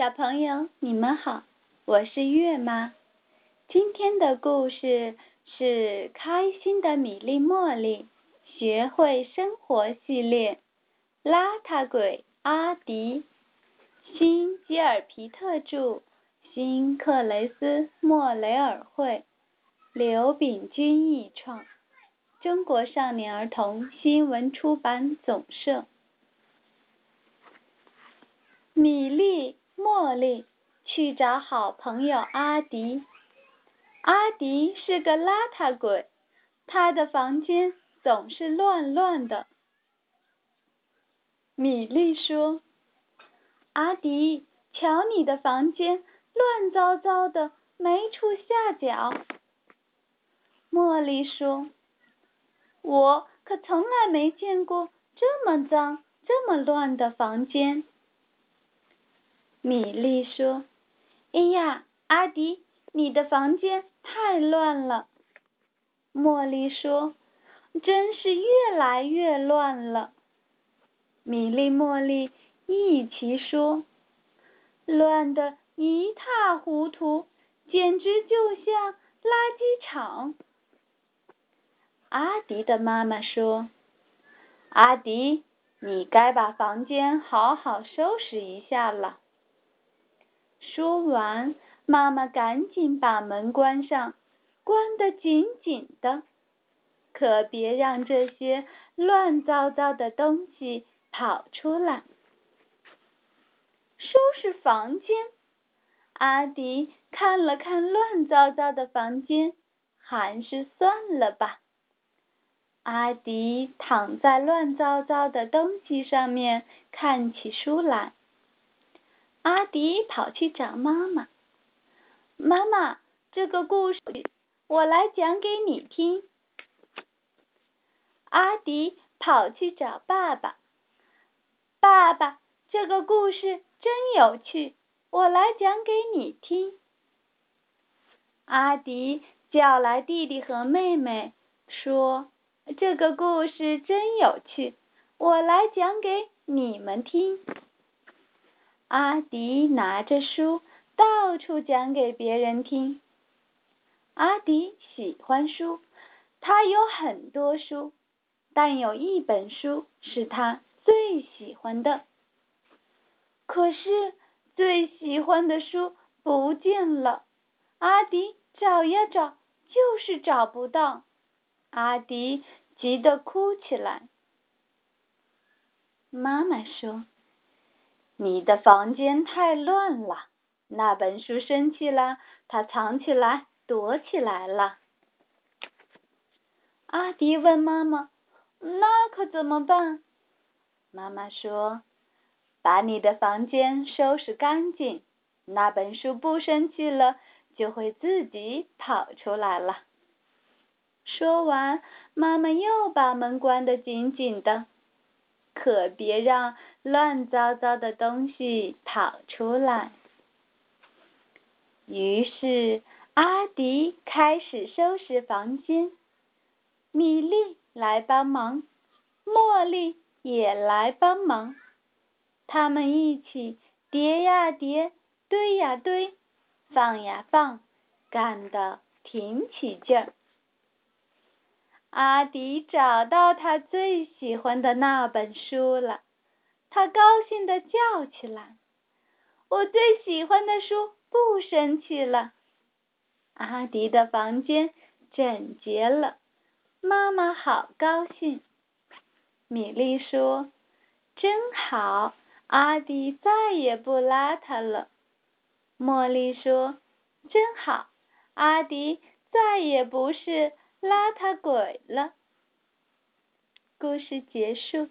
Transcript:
小朋友，你们好，我是月妈。今天的故事是《开心的米粒茉莉学会生活》系列，《邋遢鬼阿迪》，新吉尔皮特著，新克雷斯莫雷尔绘，刘炳军译创，中国少年儿童新闻出版总社。米粒。茉莉去找好朋友阿迪。阿迪是个邋遢鬼，他的房间总是乱乱的。米莉说：“阿迪，瞧你的房间乱糟糟的，没处下脚。”茉莉说：“我可从来没见过这么脏、这么乱的房间。”米莉说：“哎呀，阿迪，你的房间太乱了。”茉莉说：“真是越来越乱了。”米莉、茉莉一起说：“乱得一塌糊涂，简直就像垃圾场。”阿迪的妈妈说：“阿迪，你该把房间好好收拾一下了。”说完，妈妈赶紧把门关上，关得紧紧的，可别让这些乱糟糟的东西跑出来。收拾房间，阿迪看了看乱糟糟的房间，还是算了吧。阿迪躺在乱糟糟的东西上面，看起书来。阿迪跑去找妈妈。妈妈，这个故事我来讲给你听。阿迪跑去找爸爸。爸爸，这个故事真有趣，我来讲给你听。阿迪叫来弟弟和妹妹，说：“这个故事真有趣，我来讲给你们听。”阿迪拿着书到处讲给别人听。阿迪喜欢书，他有很多书，但有一本书是他最喜欢的。可是最喜欢的书不见了，阿迪找呀找，就是找不到。阿迪急得哭起来。妈妈说。你的房间太乱了，那本书生气了，它藏起来，躲起来了。阿迪问妈妈：“那可怎么办？”妈妈说：“把你的房间收拾干净，那本书不生气了，就会自己跑出来了。”说完，妈妈又把门关得紧紧的。可别让乱糟糟的东西跑出来。于是阿迪开始收拾房间，米莉来帮忙，茉莉也来帮忙，他们一起叠呀叠，堆呀堆，放呀放，干得挺起劲儿。阿迪找到他最喜欢的那本书了，他高兴地叫起来：“我最喜欢的书不生气了！”阿迪的房间整洁了，妈妈好高兴。米莉说：“真好，阿迪再也不邋遢了。”茉莉说：“真好，阿迪再也不是。”邋遢鬼了。故事结束。